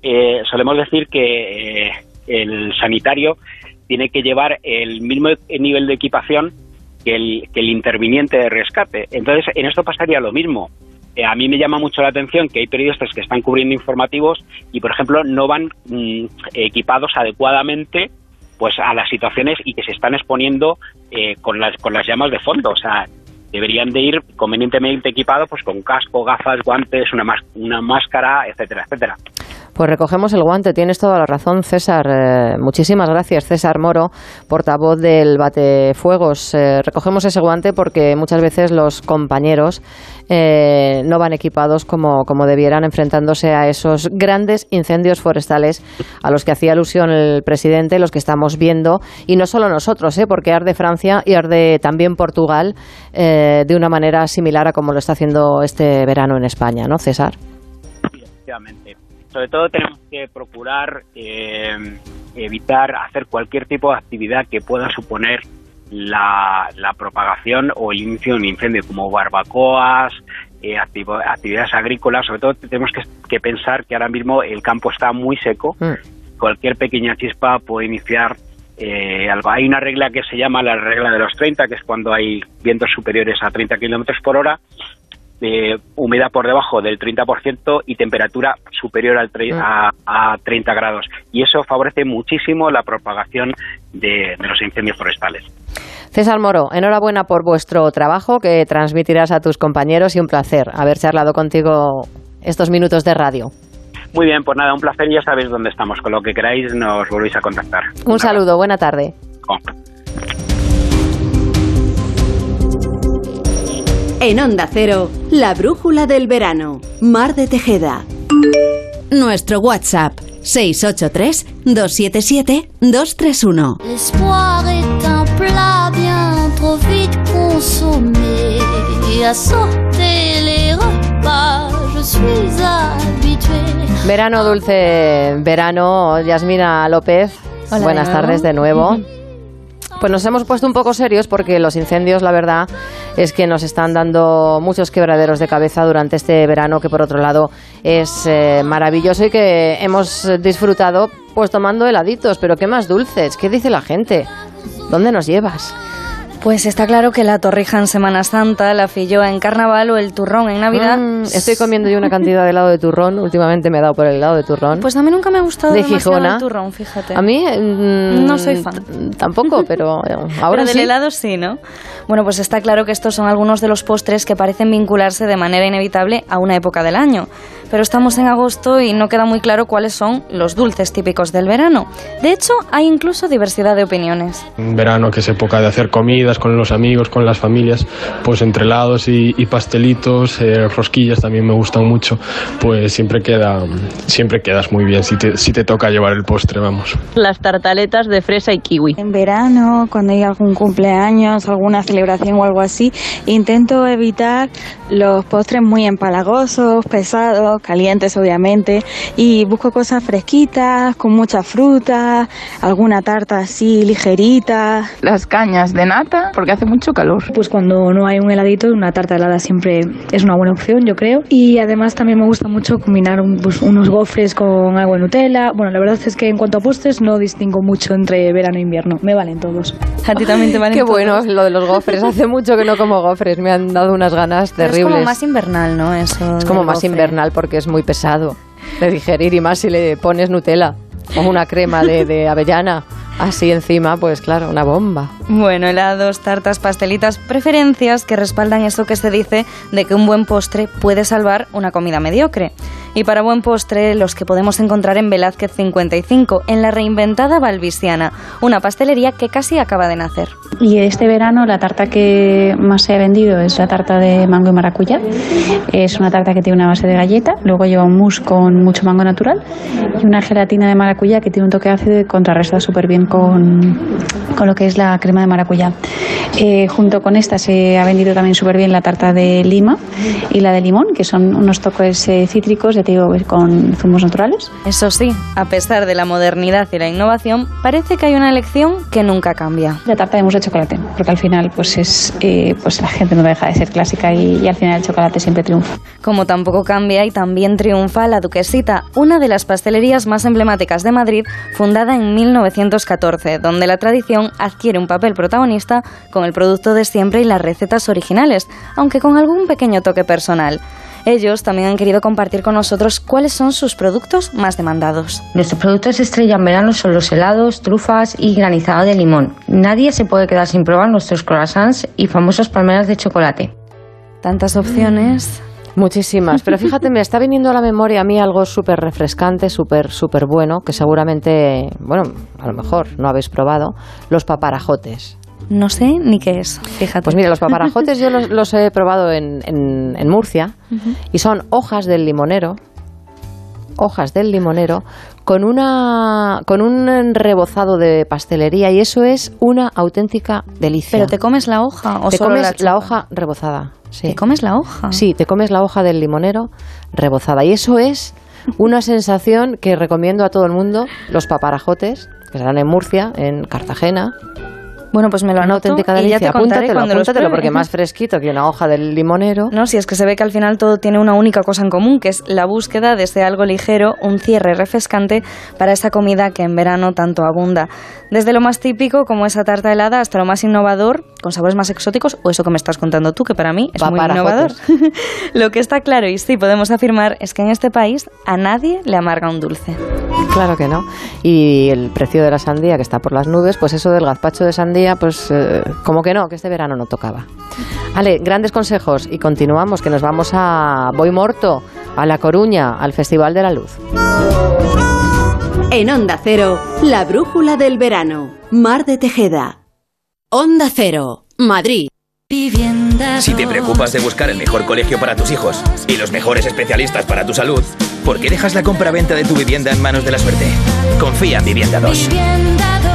eh, solemos decir que eh, el sanitario tiene que llevar el mismo nivel de equipación que el, que el interviniente de rescate. Entonces, en esto pasaría lo mismo. Eh, a mí me llama mucho la atención que hay periodistas que están cubriendo informativos y, por ejemplo, no van mm, equipados adecuadamente pues a las situaciones y que se están exponiendo con las con las llamas de fondo. O sea, deberían de ir convenientemente equipados pues con casco, gafas, guantes, una, una máscara, etcétera, etcétera. Pues recogemos el guante, tienes toda la razón, César. Eh, muchísimas gracias, César Moro, portavoz del Batefuegos. Eh, recogemos ese guante porque muchas veces los compañeros eh, no van equipados como, como debieran, enfrentándose a esos grandes incendios forestales a los que hacía alusión el presidente, los que estamos viendo, y no solo nosotros, ¿eh? porque arde Francia y arde también Portugal eh, de una manera similar a como lo está haciendo este verano en España, ¿no, César? efectivamente. Sobre todo tenemos que procurar eh, evitar hacer cualquier tipo de actividad que pueda suponer la, la propagación o el inicio de un incendio, como barbacoas, eh, actividades agrícolas. Sobre todo tenemos que, que, pensar que ahora mismo el campo está muy seco. Cualquier pequeña chispa puede iniciar eh. Hay una regla que se llama la regla de los 30, que es cuando hay vientos superiores a 30 kilómetros por hora de humedad por debajo del 30% y temperatura superior al a, a, 30 grados. Y eso favorece muchísimo la propagación de, de, los incendios forestales. César Moro, enhorabuena por vuestro trabajo que transmitirás a tus compañeros y un placer haber charlado contigo estos minutos de radio. Muy bien, pues nada, un placer, ya sabéis dónde estamos. Con lo que queráis nos volvéis a contactar. Un, saludo, buena tarde. En Onda Cero, la brújula del verano. Mar de Tejeda. Nuestro WhatsApp 683-277-231. L'espoir est un plat bien trop vite consommé. Et à sauter les repas, je suis habituée. Verano dulce, verano. Yasmina López, Hola, buenas de nuevo. tardes de nuevo. Pues nos hemos puesto un poco serios porque los incendios, la verdad, es que nos están dando muchos quebraderos de cabeza durante este verano, que por otro lado es eh, maravilloso y que hemos disfrutado pues tomando heladitos, pero qué más dulces, ¿qué dice la gente? ¿Dónde nos llevas? Pues está claro que la torrija en Semana Santa, la filloa en Carnaval o el turrón en Navidad. Mm, estoy comiendo yo una cantidad de helado de turrón, últimamente me he dado por el helado de turrón. Pues a mí nunca me ha gustado de Gijona. el turrón, fíjate. A mí mm, No soy fan. Tampoco, pero eh, ahora Pero del sí. helado sí, ¿no? Bueno, pues está claro que estos son algunos de los postres que parecen vincularse de manera inevitable a una época del año. Pero estamos en agosto y no queda muy claro cuáles son los dulces típicos del verano. De hecho, hay incluso diversidad de opiniones. En verano, que es época de hacer comidas con los amigos, con las familias, pues entre helados y, y pastelitos, eh, rosquillas también me gustan mucho, pues siempre queda, siempre quedas muy bien si te, si te toca llevar el postre, vamos. Las tartaletas de fresa y kiwi. En verano, cuando hay algún cumpleaños, alguna celebración o algo así, intento evitar los postres muy empalagosos, pesados, calientes obviamente, y busco cosas fresquitas, con mucha fruta, alguna tarta así ligerita. Las cañas de nata, porque hace mucho calor. Pues cuando no hay un heladito, una tarta helada siempre es una buena opción, yo creo. Y además también me gusta mucho combinar un- pues, unos gofres con agua de Nutella. Bueno, la verdad es que en cuanto a postres no distingo mucho entre verano e invierno, me valen todos. A ti también te valen Qué todos. bueno lo de los gofres. Hace mucho que no como gofres. Me han dado unas ganas Pero terribles. Es como más invernal, ¿no? Eso Es como más gofre. invernal porque es muy pesado de digerir y más si le pones Nutella o una crema de, de avellana así encima, pues claro, una bomba. Bueno, helados, tartas, pastelitas, preferencias que respaldan eso que se dice de que un buen postre puede salvar una comida mediocre. Y para buen postre, los que podemos encontrar en Velázquez 55, en la reinventada Valvisiana, una pastelería que casi acaba de nacer. Y este verano la tarta que más se ha vendido es la tarta de mango y maracuyá. Es una tarta que tiene una base de galleta, luego lleva un mousse con mucho mango natural y una gelatina de maracuyá que tiene un toque ácido y contrarresta súper bien con, con lo que es la crema de maracuyá. Eh, junto con esta se ha vendido también súper bien la tarta de lima y la de limón, que son unos toques eh, cítricos, ya te digo, con zumos naturales. Eso sí, a pesar de la modernidad y la innovación, parece que hay una elección que nunca cambia. La tarta de mousse de chocolate, porque al final pues es eh, pues la gente no deja de ser clásica y, y al final el chocolate siempre triunfa. Como tampoco cambia y también triunfa La Duquesita, una de las pastelerías más emblemáticas de Madrid, fundada en 1914, donde la tradición adquiere un papel protagonista con el producto de siempre y las recetas originales, aunque con algún pequeño toque personal. Ellos también han querido compartir con nosotros cuáles son sus productos más demandados. Nuestros productos estrella en verano son los helados, trufas y granizado de limón. Nadie se puede quedar sin probar nuestros croissants y famosos palmeras de chocolate. Tantas opciones. Muchísimas, pero fíjate, me está viniendo a la memoria a mí algo súper refrescante, súper súper bueno, que seguramente, bueno, a lo mejor no habéis probado, los paparajotes. No sé ni qué es, fíjate. Pues mira, los paparajotes yo los, los he probado en, en- en Murcia y son hojas del limonero, hojas del limonero con una con un rebozado de pastelería y eso es una auténtica delicia. ¿Pero te comes la hoja o te solo comes la hoja rebozada. Sí. ¿Te comes la hoja? Sí, te comes la hoja del limonero rebozada y eso es una sensación que recomiendo a todo el mundo, los paparajotes, que se dan en Murcia, en Cartagena. Bueno, pues me lo anoto auténtica y ya delicia. te apúntatelo, cuando los apúntatelo, pruebe. porque más fresquito que una hoja del limonero. No, si es que se ve que al final todo tiene una única cosa en común, que es la búsqueda de ese algo ligero, un cierre refrescante para esa comida que en verano tanto abunda. Desde lo más típico, como esa tarta helada, hasta lo más innovador, con sabores más exóticos, o eso que me estás contando tú, que para mí es muy innovador. Lo que está claro y sí podemos afirmar es que en este país a nadie le amarga un dulce. Claro que no. Y el precio de la sandía, que está por las nubes, pues eso del gazpacho de sandía, pues eh, como que no, que este verano no tocaba. Vale, grandes consejos y continuamos, que nos vamos a Boy Morto, a La Coruña, al Festival de la Luz. En Onda Cero, la brújula del verano. Mar de Tejeda. Onda Cero, Madrid. Si te preocupas de buscar el mejor colegio para tus hijos y los mejores especialistas para tu salud, ¿por qué dejas la compra-venta de tu vivienda en manos de la suerte? Confía en Vivienda 2.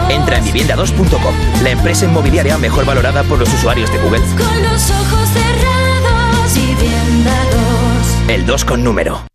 Entra en vivienda2.com, la empresa inmobiliaria mejor valorada por los usuarios de Google. Con los ojos cerrados, vivienda 2. El 2 con número.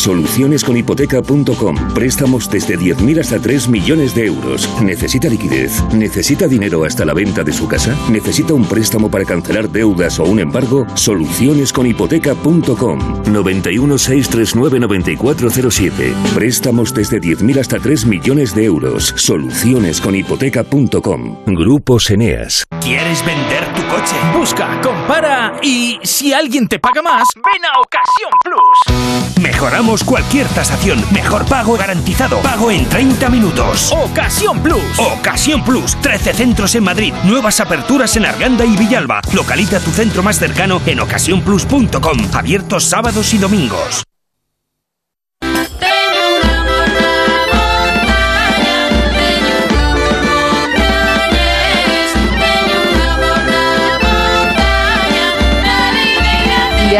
Solucionesconhipoteca.com. Préstamos desde 10.000 hasta 3 millones de euros. ¿Necesita liquidez? ¿Necesita dinero hasta la venta de su casa? ¿Necesita un préstamo para cancelar deudas o un embargo? Solucionesconhipoteca.com. 91 639 9407. Préstamos desde 10.000 hasta 3 millones de euros. Solucionesconhipoteca.com. Grupos Eneas. ¿Quieres vender tu coche? Busca, compara y si alguien te paga más, ven a Ocasión Plus. Mejoramos cualquier tasación. Mejor pago garantizado. Pago en 30 minutos. Ocasión Plus. Ocasión Plus. 13 centros en Madrid. Nuevas aperturas en Arganda y Villalba. Localiza tu centro más cercano en ocasiónplus.com. Abiertos sábados y domingos.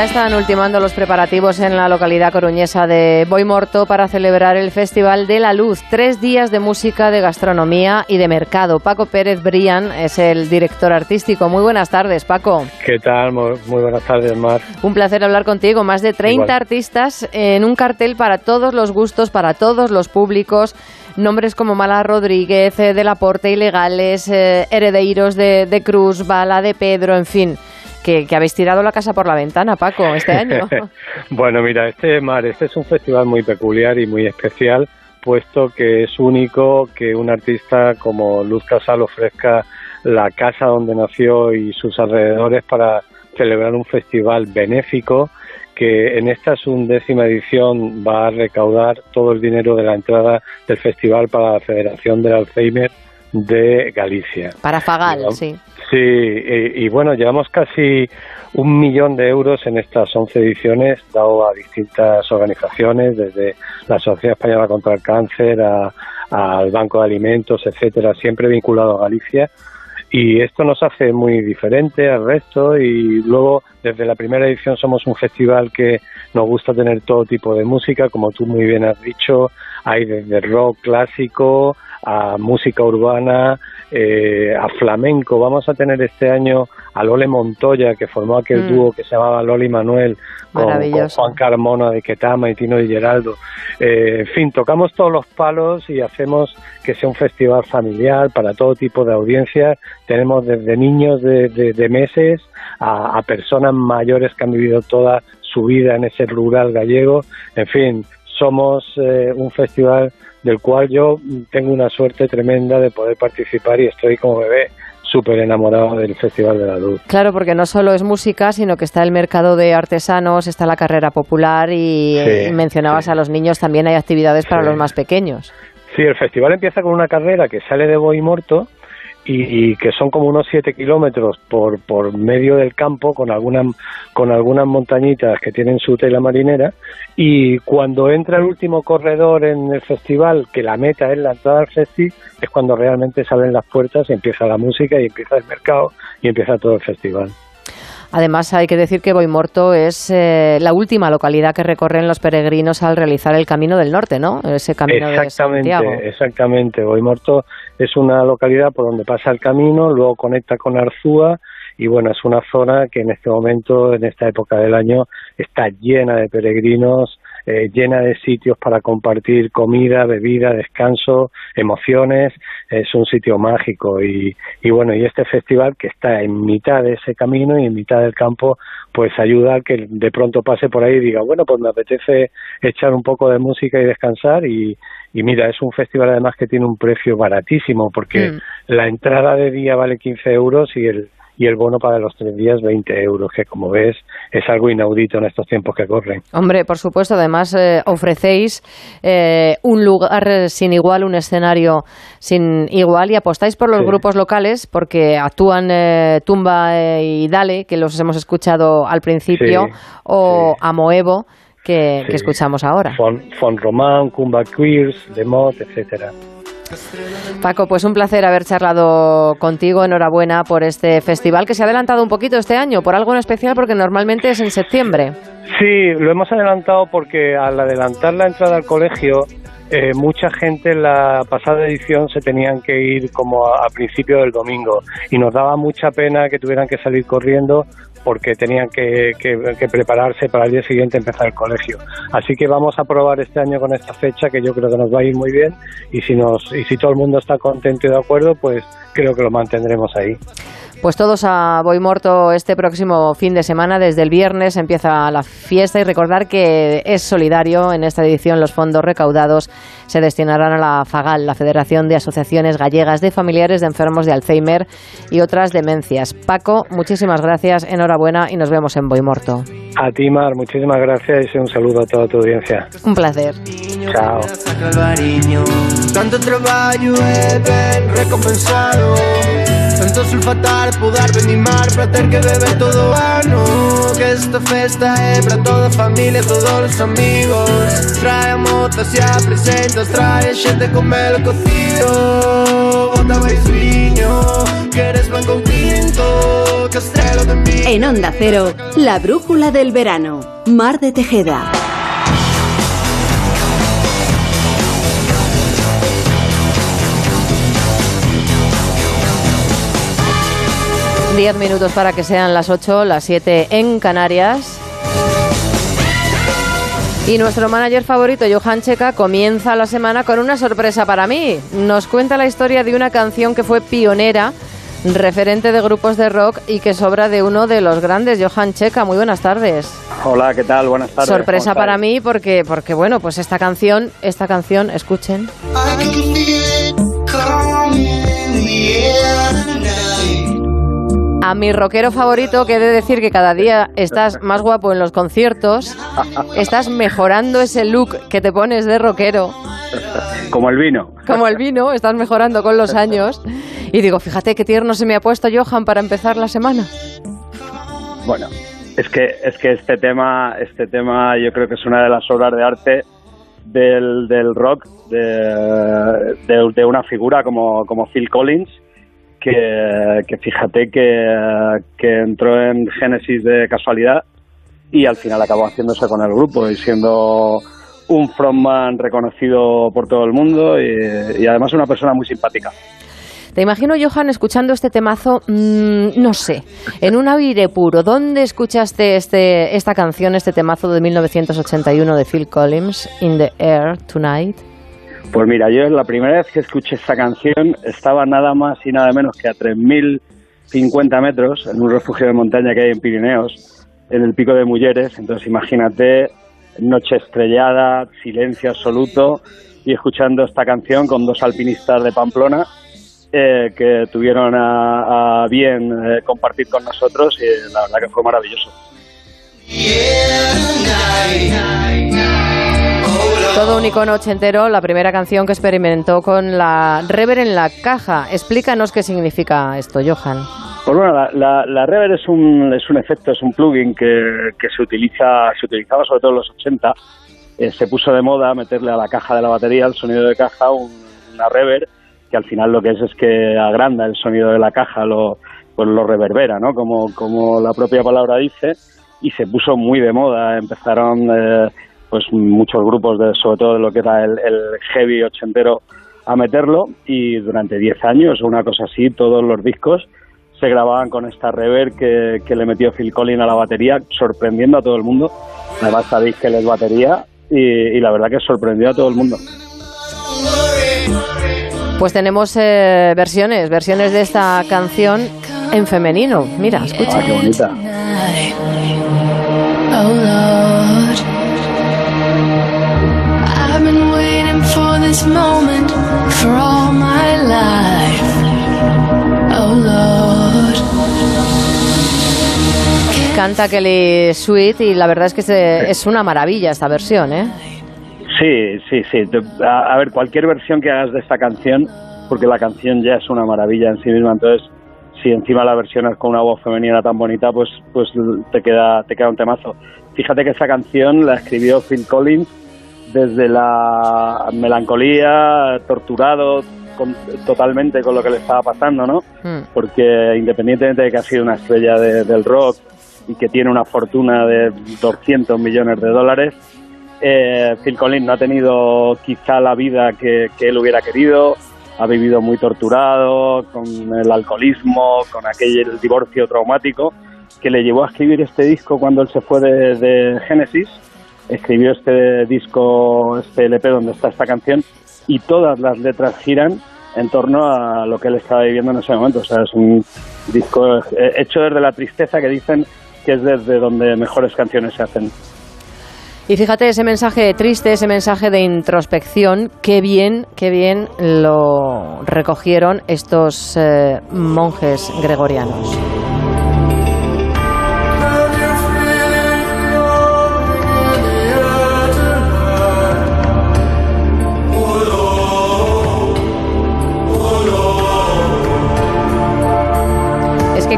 Ya están ultimando los preparativos en la localidad coruñesa de Boimorto para celebrar el Festival de la Luz. Tres días de música, de gastronomía y de mercado. Paco Pérez Brian es el director artístico. Muy buenas tardes, Paco. ¿Qué tal? Muy, muy buenas tardes, Mar. Un placer hablar contigo. Más de 30 Igual. artistas en un cartel para todos los gustos, para todos los públicos. Nombres como Mala Rodríguez, eh, De la Porte, Ilegales, eh, Heredeiros de, de Cruz, Bala de Pedro, en fin. Que, habéis tirado la casa por la ventana, Paco, este año. bueno, mira, este Mar, este es un festival muy peculiar y muy especial, puesto que es único que un artista como Luz Casal ofrezca la casa donde nació y sus alrededores para celebrar un festival benéfico que en esta undécima edición va a recaudar todo el dinero de la entrada del festival para la Federación del Alzheimer de Galicia. Para Fagal, sí. Sí, y, y bueno, llevamos casi un millón de euros en estas 11 ediciones, dado a distintas organizaciones, desde la Sociedad Española contra el Cáncer a- al Banco de Alimentos, etcétera, siempre vinculado a Galicia. y esto nos hace muy diferente al resto y luego desde la primera edición somos un festival que nos gusta tener todo tipo de música, como tú muy bien has dicho, hay desde rock clásico a música urbana, eh, a flamenco. Vamos a tener este año a Lole Montoya, que formó aquel Mm. dúo que se llamaba Loli Manuel, con. Juan Carmona de Ketama y Tino de Geraldo. Eh, en fin, tocamos todos los palos y hacemos que sea un festival familiar para todo tipo de audiencias. Tenemos desde niños de, de- de meses a, a personas mayores que han vivido toda su vida en ese rural gallego. En fin, somos eh, un festival del cual yo tengo una suerte tremenda de poder participar y estoy como bebé súper enamorado del Festival de la Luz. Claro, porque no solo es música, sino que está el mercado de artesanos, está la carrera popular y, Sí, y mencionabas a los niños, también hay actividades para Sí. los más pequeños. Sí, el festival empieza con una carrera que sale de Boimorto y, y que son como unos 7 kilómetros por, por medio del campo con algunas, con algunas montañitas que tienen su tela marinera y cuando entra el último corredor en el festival, que la meta es la entrada al festi, es cuando realmente salen las puertas y empieza la música y empieza el mercado y empieza todo el festival. Además, hay que decir que Boimorto es eh, la última localidad que recorren los peregrinos al realizar el Camino del Norte, ¿no? Ese camino de exactamente, Santiago. exactamente. Boimorto es una localidad por donde pasa el camino, luego conecta con Arzúa y bueno, es una zona que en este momento, en esta época del año, está llena de peregrinos, eh, llena de sitios para compartir comida, bebida, descanso, emociones. Es un sitio mágico y, y bueno, y este festival que está en mitad de ese camino y en mitad del campo, pues ayuda a que de pronto pase por ahí y diga, bueno, pues me apetece echar un poco de música y descansar y, y mira, es un festival además que tiene un precio baratísimo porque Mm. la entrada de día vale 15 euros y el y el bono para los tres días 20 euros, que como ves es algo inaudito en estos tiempos que corren. Hombre, por supuesto, además eh, ofrecéis eh, un lugar eh, sin igual, un escenario sin igual y apostáis por los Sí. grupos locales porque actúan eh, Tumba eh, y Dale, que los hemos escuchado al principio, Sí, o Amoevo, que, que Sí. escuchamos ahora. Fon, Fon Román, Kumba Queers, Demot, etcétera. Paco, pues un placer haber charlado contigo. Enhorabuena por este festival que se ha adelantado un poquito este año, por algo en especial, porque normalmente es en septiembre. Sí, lo hemos adelantado porque al adelantar la entrada al colegio, eh, mucha gente en la pasada edición se tenían que ir como a, a principio del domingo y nos daba mucha pena que tuvieran que salir corriendo porque tenían que, que- que prepararse para el día siguiente empezar el colegio. Así que vamos a probar este año con esta fecha que yo creo que nos va a ir muy bien y si nos y si todo el mundo está contento y de acuerdo, pues creo que lo mantendremos ahí. Pues todos a Boimorto este próximo fin de semana. Desde el viernes empieza la fiesta y recordar que es solidario. En esta edición los fondos recaudados se destinarán a la FAGAL, la Federación de Asociaciones Gallegas de Familiares de Enfermos de Alzheimer y otras demencias. Paco, muchísimas gracias, enhorabuena y nos vemos en Boimorto. A ti, Mar, muchísimas gracias y un saludo a toda tu audiencia. Un placer. Chao. Tanto ben recompensado Tanto sulfatar, pudar, venimar Para ter que beber todo ano Que esta festa é para toda familia Todos os amigos Trae a motas e a presentas Trae xente con melo cocido Bota baixinho Queres pan con tinto Castrelo de mí En Onda Cero, la brújula del verano. Mar de Tejeda. Diez minutos para que sean las ocho, las siete en Canarias. Y nuestro manager favorito, Johan Checa, comienza la semana con una sorpresa para mí. Nos cuenta la historia de una canción que fue pionera, referente de grupos de rock y que sobra de uno de los grandes, Johan Checa. Muy buenas tardes. Hola, ¿qué tal? Buenas tardes. Sorpresa ¿Cómo para mí porque, porque bueno, pues esta canción, esta canción, escuchen. I can feel it A mi rockero favorito, que he de decir que cada día estás más guapo en los conciertos, estás mejorando ese look que te pones de rockero, Como el vino. como el vino, estás mejorando con los años. Y digo, fíjate qué tierno se me ha puesto Johan para empezar la semana. Bueno, es que es que este tema, este tema yo creo que es una de las obras de arte del, del rock de, de, de una figura como, como Phil Collins que, fíjate que, que entró en Génesis de casualidad y al final acabó haciéndose con el grupo y siendo un frontman reconocido por todo el mundo y, además una persona muy simpática. Te imagino, Johan, escuchando este temazo, mm, no sé, en un aire puro. ¿Dónde escuchaste este, esta canción, este temazo de 1981 de Phil Collins, In the Air Tonight? Pues mira, yo la primera vez que escuché esta canción estaba nada más y nada menos que a 3.050 metros en un refugio de montaña que hay en Pirineos, en el Pico de Mulleres. Entonces imagínate, noche estrellada, silencio absoluto y escuchando esta canción con dos alpinistas de Pamplona eh, que tuvieron a, bien eh, compartir con nosotros y la verdad que fue maravilloso. Todo un icono ochentero, la primera canción que experimentó con la rever en la caja. Explícanos qué significa esto, Johan. Pues bueno, la, la, la reverb es un, es un efecto, es un plugin que, que se utiliza, se utilizaba sobre todo en los 80. Eh, se puso de moda meterle a la caja de la batería, el sonido de caja, un- una reverb que al final lo que es es que agranda el sonido de la caja, lo, pues lo reverbera, ¿no? Como, como la propia palabra dice, y se puso muy de moda. Empezaron eh, pues muchos grupos, de, sobre todo de lo que era el, el heavy ochentero, a meterlo y durante 10 años, una cosa así, todos los discos se grababan con esta reverb que, que le metió Phil Collins a la batería, sorprendiendo a todo el mundo. Además sabéis que él es batería y, y la verdad que sorprendió a todo el mundo. Pues tenemos eh, versiones, versiones de esta canción en femenino. Mira, escucha. Ah, qué bonita. This moment for all my life. Oh Lord, Canta Kelly Sweet y la verdad es que se- es una maravilla esta versión, ¿eh? Sí, sí, sí. A, a ver, cualquier versión que hagas de esta canción, porque la canción ya es una maravilla en sí misma, entonces si encima la versionas con una voz femenina tan bonita, pues pues te queda te queda un temazo. Fíjate que esa canción la escribió Phil Collins desde la melancolía, torturado con- totalmente con lo que le estaba pasando, ¿no? Porque independientemente de que ha sido una estrella de- del rock y que tiene una fortuna de 200 millones de dólares, eh, Phil Collins no ha tenido quizá la vida que, que él hubiera querido, ha vivido muy torturado, con el alcoholismo, con aquel divorcio traumático, que le llevó a escribir este disco cuando él se fue de, de Genesis, escribió este disco, este LP donde está esta canción, y todas las letras giran en torno a lo que él estaba viviendo en ese momento. O sea, es un disco hecho desde la tristeza que dicen que es desde donde mejores canciones se hacen. Y fíjate ese mensaje triste, ese mensaje de introspección, qué bien, qué bien lo recogieron estos eh, monjes gregorianos.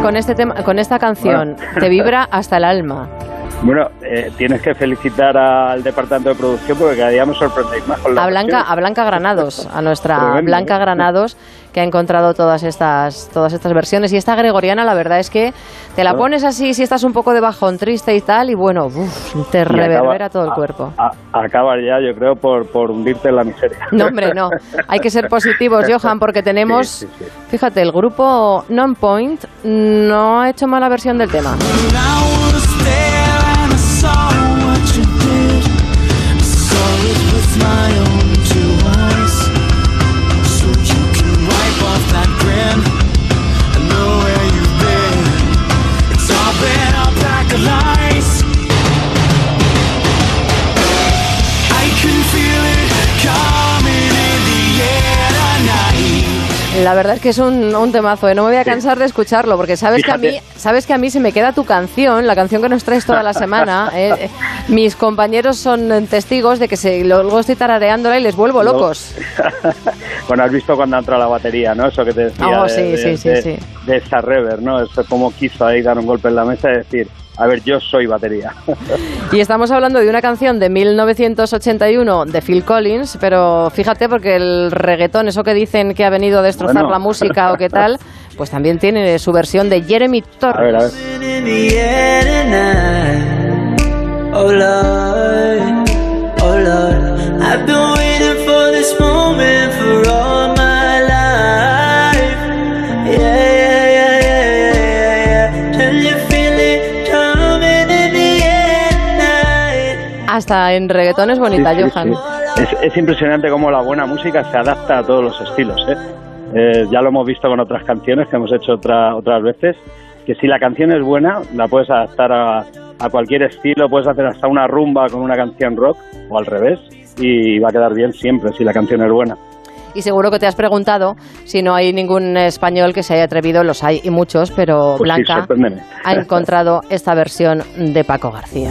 Con este tema, con esta canción Bueno. te vibra hasta el alma. Bueno, eh, tienes que felicitar al departamento de producción porque cada día me sorprendéis más con la A Blanca, a Blanca Granados, a nuestra Blanca ¿no? Granados, que ha encontrado todas estas, todas estas versiones. Y esta gregoriana, la verdad es que te la Ah. pones así si estás un poco de bajón, triste y tal, y bueno, uf, te Y acaba- reverbera todo el a- cuerpo. acabas ya, yo creo, por, por hundirte en la miseria. No, hombre, no. Hay que ser positivos, Johan, porque tenemos, Sí, sí, sí. fíjate, el grupo Non-Point no ha hecho mala versión del tema. La verdad es que es un, un temazo, ¿eh? no me voy a cansar de escucharlo, porque sabes que, a mí, sabes que a mí se me queda tu canción, la canción que nos traes toda la semana. ¿eh? Mis compañeros son testigos de que se, luego estoy tarareándola y les vuelvo locos. bueno, has visto cuando ha entrado la batería, ¿no? Eso que te decía Oh, de, sí, de- sí, sí, de- de esa rever, ¿no? Eso como quiso ahí dar un golpe en la mesa y decir, a ver, yo soy batería. Y estamos hablando de una canción de 1981 de Phil Collins, pero fíjate porque el reggaetón, eso que dicen que ha venido a destrozar Bueno. la música o qué tal, pues también tiene su versión de Jeremy Torres. A ver, a ver. Hasta en reggaetón es bonita, Sí, sí, Johan. sí. Es, es impresionante cómo la buena música se adapta a todos los estilos. ¿eh? Eh, ya lo hemos visto con otras canciones que hemos hecho otra- otras veces, que si la canción es buena, la puedes adaptar a, a cualquier estilo, puedes hacer hasta una rumba con una canción rock o al revés, y va a quedar bien siempre si la canción es buena. Y seguro que te has preguntado si no hay ningún español que se haya atrevido, los hay y muchos, pero Pues sí, Blanca sorpréndeme. ha encontrado esta versión de Paco García.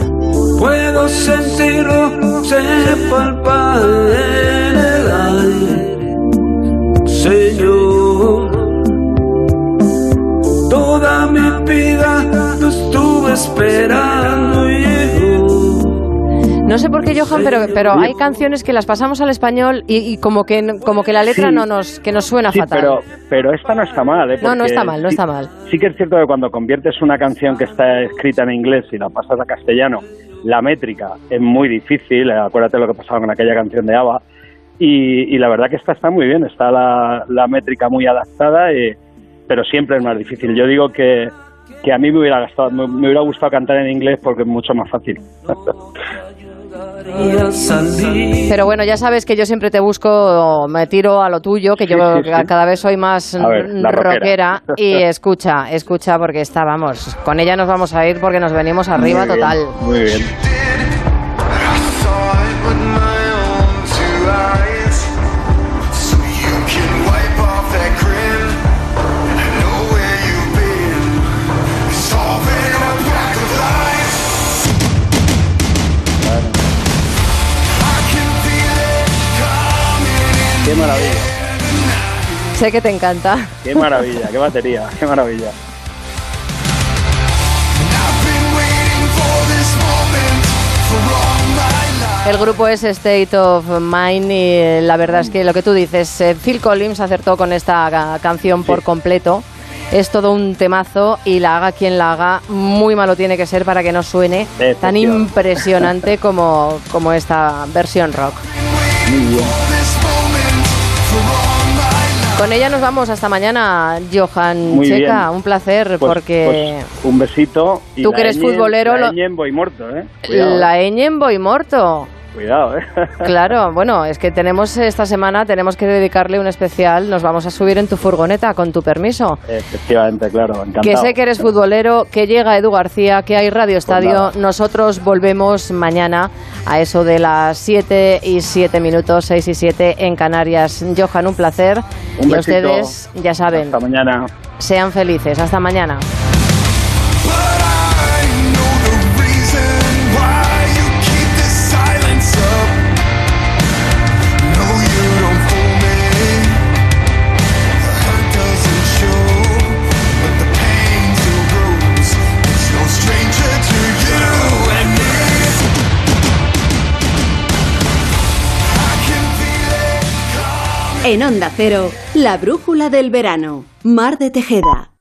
Puedo sentirlo, se palpa en el aire, Señor. Toda mi vida lo estuve esperando y. No sé por qué, Johan, pero, pero hay canciones que las pasamos al español y, y como que como que la letra Sí. no nos que nos suena Sí, fatal. pero, pero esta no está mal. ¿eh? no, no está mal, no sí- está mal. Sí que es cierto que cuando conviertes una canción que está escrita en inglés y la pasas a castellano, la métrica es muy difícil. eh, Acuérdate lo que pasaba con aquella canción de ABBA. Y, y la verdad que esta está muy bien, está la, la métrica muy adaptada, eh, pero siempre es más difícil. Yo digo que, que a mí me hubiera, gastado, me hubiera gustado cantar en inglés porque es mucho más fácil. Pero bueno, ya sabes que yo siempre te busco, me tiro a lo tuyo, que yo Sí, sí, sí. cada vez soy más ver, rockera. rockera. Y escucha, escucha, porque está, vamos, con ella nos vamos a ir porque nos venimos arriba Muy bien, total. Muy bien. Qué maravilla, Sé que te encanta. qué maravilla, qué batería, qué maravilla. El grupo es State of Mind y eh, la verdad es que lo que tú dices, eh, Phil Collins acertó con esta ca- canción por completo. Es todo un temazo y la haga quien la haga, muy malo tiene que ser para que no suene tan impresionante como, como esta versión rock. Muy bien. Con ella nos vamos hasta mañana, Johan Muy Checa. bien. Un placer Pues- porque pues un besito. y Tú que eres futbolero, La lo- ñ en voy muerto, ¿eh? Cuidado, la ñ en voy morto. Cuidado, ¿eh? Claro, bueno, es que tenemos esta semana, tenemos que dedicarle un especial. Nos vamos a subir en tu furgoneta, con tu permiso. Efectivamente, claro, encantado. Que sé que eres futbolero, que llega Edu García, que hay Radio Estadio. nada. Nosotros volvemos mañana a eso de las 7 y 7 minutos, 6 y 7 en Canarias. Johan, un placer. Un y besito. ustedes, ya saben, Hasta mañana. sean felices. Hasta mañana. En Onda Cero, la brújula del verano. Mar de Tejeda.